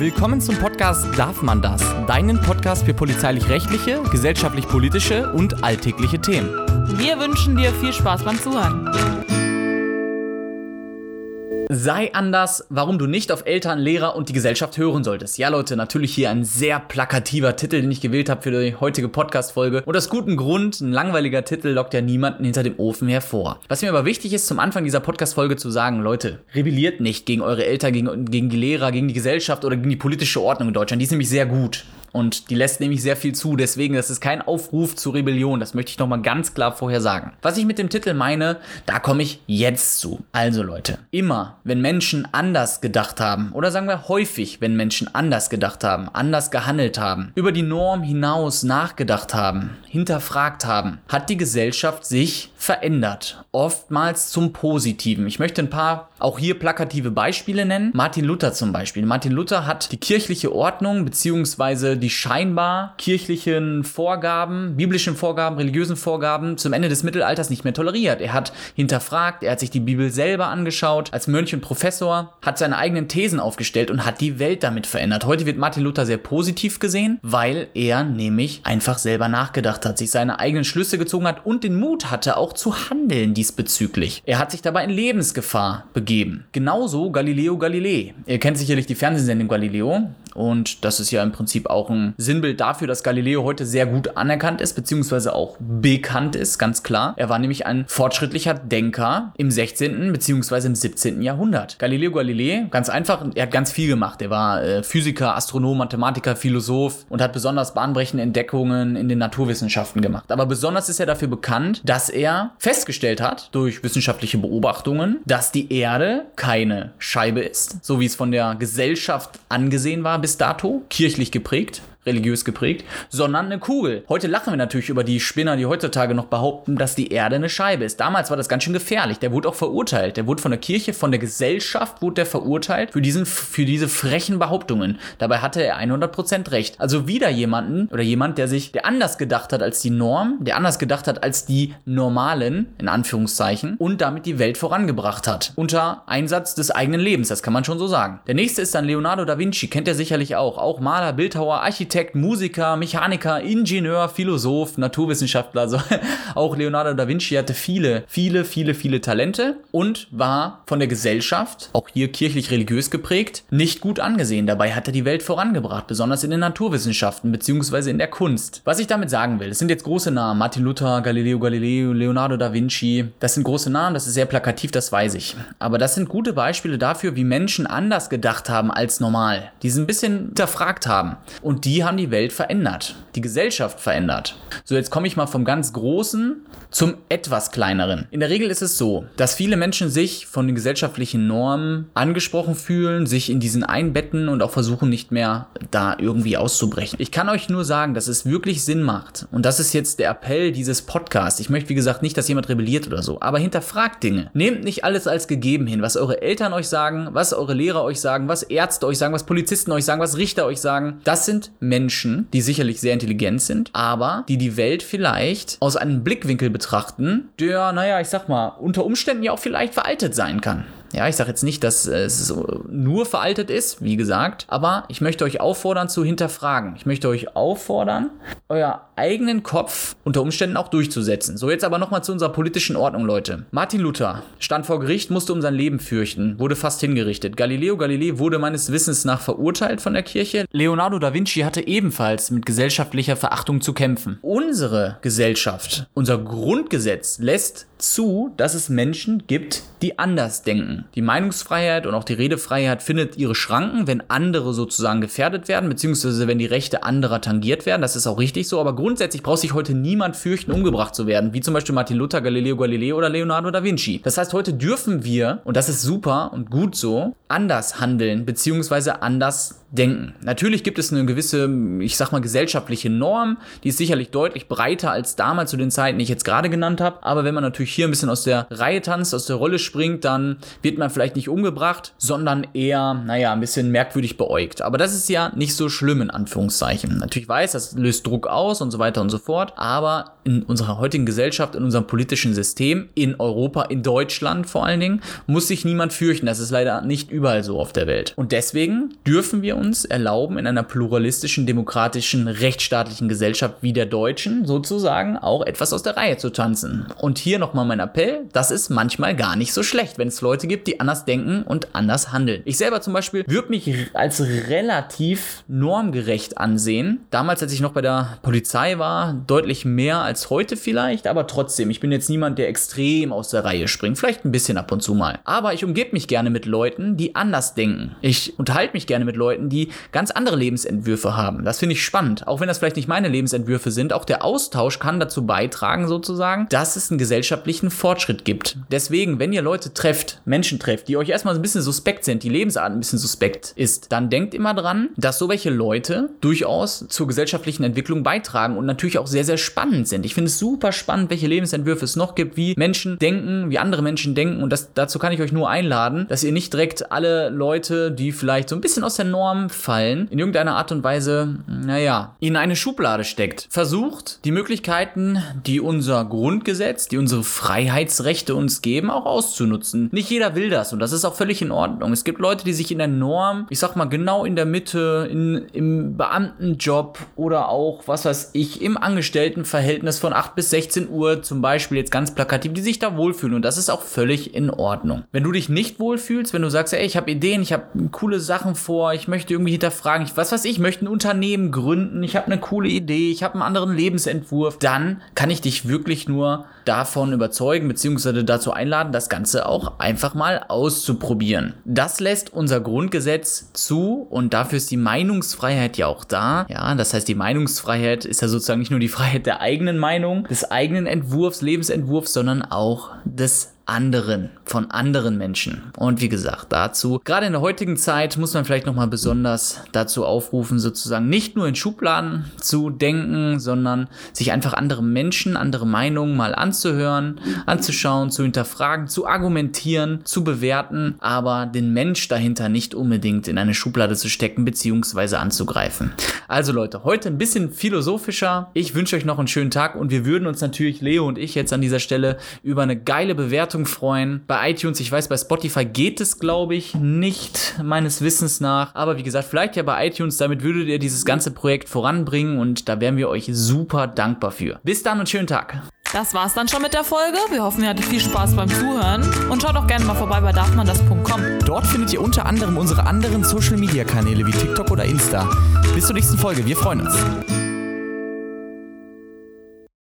Willkommen zum Podcast Darf man das? Deinen Podcast für polizeilich-rechtliche, gesellschaftlich-politische und alltägliche Themen. Wir wünschen dir viel Spaß beim Zuhören. Sei anders, warum du nicht auf Eltern, Lehrer und die Gesellschaft hören solltest. Ja, Leute, natürlich hier ein sehr plakativer Titel, den ich gewählt habe für die heutige Podcast-Folge. Und aus gutem Grund, ein langweiliger Titel lockt ja niemanden hinter dem Ofen hervor. Was mir aber wichtig ist, zum Anfang dieser Podcast-Folge zu sagen, Leute, rebelliert nicht gegen eure Eltern, gegen, gegen die Lehrer, gegen die Gesellschaft oder gegen die politische Ordnung in Deutschland. Die ist nämlich sehr gut. Und die lässt nämlich sehr viel zu. Deswegen, das ist kein Aufruf zur Rebellion. Das möchte ich nochmal ganz klar vorher sagen. Was ich mit dem Titel meine, da komme ich jetzt zu. Also Leute, immer, wenn Menschen anders gedacht haben, oder sagen wir häufig, wenn Menschen anders gedacht haben, anders gehandelt haben, über die Norm hinaus nachgedacht haben, hinterfragt haben, hat die Gesellschaft sich verändert. Oftmals zum Positiven. Ich möchte ein paar auch hier plakative Beispiele nennen. Martin Luther zum Beispiel. Martin Luther hat die kirchliche Ordnung beziehungsweise die scheinbar kirchlichen Vorgaben, biblischen Vorgaben, religiösen Vorgaben zum Ende des Mittelalters nicht mehr toleriert. Er hat hinterfragt, er hat sich die Bibel selber angeschaut als Mönch und Professor, hat seine eigenen Thesen aufgestellt und hat die Welt damit verändert. Heute wird Martin Luther sehr positiv gesehen, weil er nämlich einfach selber nachgedacht hat, sich seine eigenen Schlüsse gezogen hat und den Mut hatte, auch zu handeln diesbezüglich. Er hat sich dabei in Lebensgefahr begeben. Genauso Galileo Galilei. Ihr kennt sicherlich die Fernsehsendung Galileo und das ist ja im Prinzip auch ein Sinnbild dafür, dass Galileo heute sehr gut anerkannt ist, beziehungsweise auch bekannt ist, ganz klar. Er war nämlich ein fortschrittlicher Denker im 16. beziehungsweise im 17. Jahrhundert. Galileo Galilei, ganz einfach, er hat ganz viel gemacht. Er war äh, Physiker, Astronom, Mathematiker, Philosoph und hat besonders bahnbrechende Entdeckungen in den Naturwissenschaften gemacht. Aber besonders ist er dafür bekannt, dass er festgestellt hat, durch wissenschaftliche Beobachtungen, dass die Erde keine Scheibe ist, so wie es von der Gesellschaft angesehen war bis dato, kirchlich geprägt, religiös geprägt, sondern eine Kugel. Heute lachen wir natürlich über die Spinner, die heutzutage noch behaupten, dass die Erde eine Scheibe ist. Damals war das ganz schön gefährlich. Der wurde auch verurteilt. Der wurde von der Kirche, von der Gesellschaft wurde der verurteilt für, diesen, für diese frechen Behauptungen. Dabei hatte er 100% recht. Also wieder jemanden oder jemand, der sich, der anders gedacht hat als die Norm, der anders gedacht hat als die Normalen, in Anführungszeichen, und damit die Welt vorangebracht hat. Unter Einsatz des eigenen Lebens, das kann man schon so sagen. Der nächste ist dann Leonardo da Vinci, kennt er sicherlich auch. Auch Maler, Bildhauer, Architekt, Architekt, Musiker, Mechaniker, Ingenieur, Philosoph, Naturwissenschaftler. Also auch Leonardo da Vinci hatte viele, viele, viele, viele Talente und war von der Gesellschaft, auch hier kirchlich-religiös geprägt, nicht gut angesehen. Dabei hat er die Welt vorangebracht, besonders in den Naturwissenschaften bzw. in der Kunst. Was ich damit sagen will, es sind jetzt große Namen. Martin Luther, Galileo Galilei, Leonardo da Vinci. Das sind große Namen, das ist sehr plakativ, das weiß ich. Aber das sind gute Beispiele dafür, wie Menschen anders gedacht haben als normal. Die sie ein bisschen hinterfragt haben. Und die haben die Welt verändert, die Gesellschaft verändert. So, jetzt komme ich mal vom ganz Großen zum etwas kleineren. In der Regel ist es so, dass viele Menschen sich von den gesellschaftlichen Normen angesprochen fühlen, sich in diesen einbetten und auch versuchen nicht mehr da irgendwie auszubrechen. Ich kann euch nur sagen, dass es wirklich Sinn macht. Und das ist jetzt der Appell dieses Podcasts. Ich möchte, wie gesagt, nicht, dass jemand rebelliert oder so, aber hinterfragt Dinge. Nehmt nicht alles als gegeben hin, was eure Eltern euch sagen, was eure Lehrer euch sagen, was Ärzte euch sagen, was Polizisten euch sagen, was Richter euch sagen. Das sind Menschen, Menschen, die sicherlich sehr intelligent sind, aber die die Welt vielleicht aus einem Blickwinkel betrachten, der, naja, ich sag mal, unter Umständen ja auch vielleicht veraltet sein kann. Ja, ich sage jetzt nicht, dass es nur veraltet ist, wie gesagt, aber ich möchte euch auffordern zu hinterfragen. Ich möchte euch auffordern, euer eigenen Kopf unter Umständen auch durchzusetzen. So, jetzt aber nochmal zu unserer politischen Ordnung, Leute. Martin Luther stand vor Gericht, musste um sein Leben fürchten, wurde fast hingerichtet. Galileo Galilei wurde meines Wissens nach verurteilt von der Kirche. Leonardo da Vinci hatte ebenfalls mit gesellschaftlicher Verachtung zu kämpfen. Unsere Gesellschaft, unser Grundgesetz lässt zu, dass es Menschen gibt, die anders denken. Die Meinungsfreiheit und auch die Redefreiheit findet ihre Schranken, wenn andere sozusagen gefährdet werden, beziehungsweise wenn die Rechte anderer tangiert werden. Das ist auch richtig so, aber grundsätzlich braucht sich heute niemand fürchten, umgebracht zu werden, wie zum Beispiel Martin Luther, Galileo Galilei oder Leonardo da Vinci. Das heißt, heute dürfen wir, und das ist super und gut so, anders handeln, beziehungsweise anders denken. Natürlich gibt es eine gewisse, ich sag mal, gesellschaftliche Norm, die ist sicherlich deutlich breiter als damals zu den Zeiten, die ich jetzt gerade genannt habe. Aber wenn man natürlich hier ein bisschen aus der Reihe tanzt, aus der Rolle springt, dann wird man vielleicht nicht umgebracht, sondern eher, naja, ein bisschen merkwürdig beäugt. Aber das ist ja nicht so schlimm in Anführungszeichen. Natürlich weiß, das löst Druck aus und so weiter und so fort. Aber in unserer heutigen Gesellschaft, in unserem politischen System, in Europa, in Deutschland vor allen Dingen, muss sich niemand fürchten. Das ist leider nicht überall so auf der Welt. Und deswegen dürfen wir uns erlauben, in einer pluralistischen, demokratischen, rechtsstaatlichen Gesellschaft wie der deutschen sozusagen auch etwas aus der Reihe zu tanzen. Und hier nochmal mein Appell, das ist manchmal gar nicht so schlecht, wenn es Leute gibt, die anders denken und anders handeln. Ich selber zum Beispiel würde mich als relativ normgerecht ansehen. Damals, als ich noch bei der Polizei war, deutlich mehr als heute vielleicht, aber trotzdem, ich bin jetzt niemand, der extrem aus der Reihe springt. Vielleicht ein bisschen ab und zu mal. Aber ich umgebe mich gerne mit Leuten, die anders denken. Ich unterhalte mich gerne mit Leuten, die ganz andere Lebensentwürfe haben. Das finde ich spannend. Auch wenn das vielleicht nicht meine Lebensentwürfe sind, auch der Austausch kann dazu beitragen, sozusagen, dass es einen gesellschaftlichen Fortschritt gibt. Deswegen, wenn ihr Leute trefft, Menschen trefft, die euch erstmal ein bisschen suspekt sind, die Lebensart ein bisschen suspekt ist, dann denkt immer dran, dass so welche Leute durchaus zur gesellschaftlichen Entwicklung beitragen und natürlich auch sehr, sehr spannend sind. Ich finde es super spannend, welche Lebensentwürfe es noch gibt, wie Menschen denken, wie andere Menschen denken und das, dazu kann ich euch nur einladen, dass ihr nicht direkt alle Leute, die vielleicht so ein bisschen aus der Norm fallen, in irgendeiner Art und Weise, naja, in eine Schublade steckt. Versucht, die Möglichkeiten, die unser Grundgesetz, die unsere Freiheitsrechte uns geben, auch auszunutzen. Nicht jeder will das und das ist auch völlig in Ordnung. Es gibt Leute, die sich in der Norm, ich sag mal genau in der Mitte, in, im Beamtenjob oder auch, was weiß ich, im Angestelltenverhältnis von 8 bis 16 Uhr zum Beispiel jetzt ganz plakativ, die sich da wohlfühlen und das ist auch völlig in Ordnung. Wenn du dich nicht wohlfühlst, wenn du sagst, ey, ich habe Ideen, ich habe coole Sachen vor, ich möchte irgendwie hinterfragen, ich, was weiß ich, möchte ein Unternehmen gründen, ich habe eine coole Idee, ich habe einen anderen Lebensentwurf, dann kann ich dich wirklich nur davon überzeugen bzw. dazu einladen, das Ganze auch einfach mal auszuprobieren. Das lässt unser Grundgesetz zu und dafür ist die Meinungsfreiheit ja auch da. Ja, das heißt, die Meinungsfreiheit ist ja sozusagen nicht nur die Freiheit der eigenen Meinung, des eigenen Entwurfs, Lebensentwurfs, sondern auch des anderen, von anderen Menschen. Und wie gesagt, dazu, gerade in der heutigen Zeit muss man vielleicht nochmal besonders dazu aufrufen, sozusagen nicht nur in Schubladen zu denken, sondern sich einfach andere Menschen, andere Meinungen mal anzuhören, anzuschauen, zu hinterfragen, zu argumentieren, zu bewerten, aber den Mensch dahinter nicht unbedingt in eine Schublade zu stecken bzw. anzugreifen. Also Leute, heute ein bisschen philosophischer. Ich wünsche euch noch einen schönen Tag und wir würden uns natürlich, Leo und ich, jetzt an dieser Stelle über eine geile Bewertung Bewertung freuen. Bei iTunes, ich weiß, bei Spotify geht es, glaube ich, nicht meines Wissens nach. Aber wie gesagt, vielleicht ja bei iTunes, damit würdet ihr dieses ganze Projekt voranbringen und da wären wir euch super dankbar für. Bis dann und schönen Tag. Das war's dann schon mit der Folge. Wir hoffen, ihr hattet viel Spaß beim Zuhören. Und schaut auch gerne mal vorbei bei darfmandas.com. Dort findet ihr unter anderem unsere anderen Social Media Kanäle wie TikTok oder Insta. Bis zur nächsten Folge. Wir freuen uns.